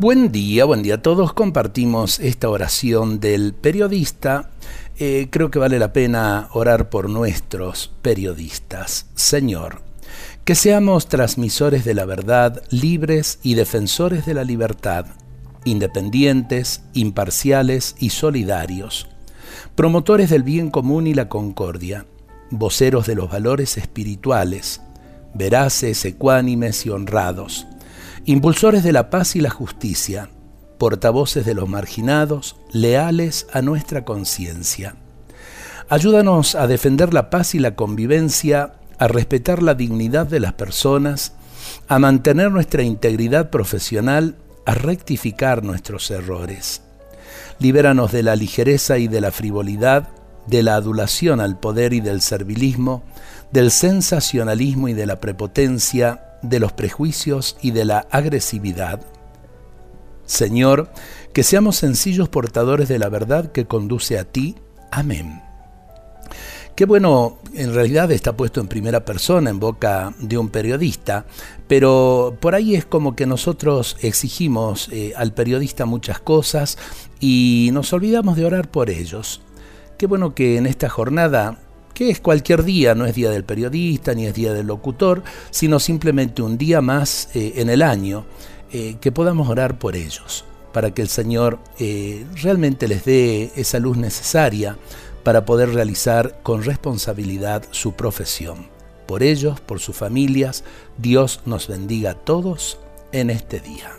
Buen día, buen día a todos. Compartimos esta oración del periodista. Eh, creo que vale la pena orar por nuestros periodistas. Señor, que seamos transmisores de la verdad, libres y defensores de la libertad, independientes, imparciales y solidarios, promotores del bien común y la concordia, voceros de los valores espirituales, veraces, ecuánimes y honrados impulsores de la paz y la justicia, portavoces de los marginados, leales a nuestra conciencia. Ayúdanos a defender la paz y la convivencia, a respetar la dignidad de las personas, a mantener nuestra integridad profesional, a rectificar nuestros errores. Libéranos de la ligereza y de la frivolidad, de la adulación al poder y del servilismo, del sensacionalismo y de la prepotencia, de los prejuicios y de la agresividad. Señor, que seamos sencillos portadores de la verdad que conduce a ti. Amén. Qué bueno, en realidad está puesto en primera persona, en boca de un periodista, pero por ahí es como que nosotros exigimos eh, al periodista muchas cosas y nos olvidamos de orar por ellos. Qué bueno que en esta jornada que es cualquier día, no es día del periodista ni es día del locutor, sino simplemente un día más eh, en el año, eh, que podamos orar por ellos, para que el Señor eh, realmente les dé esa luz necesaria para poder realizar con responsabilidad su profesión. Por ellos, por sus familias, Dios nos bendiga a todos en este día.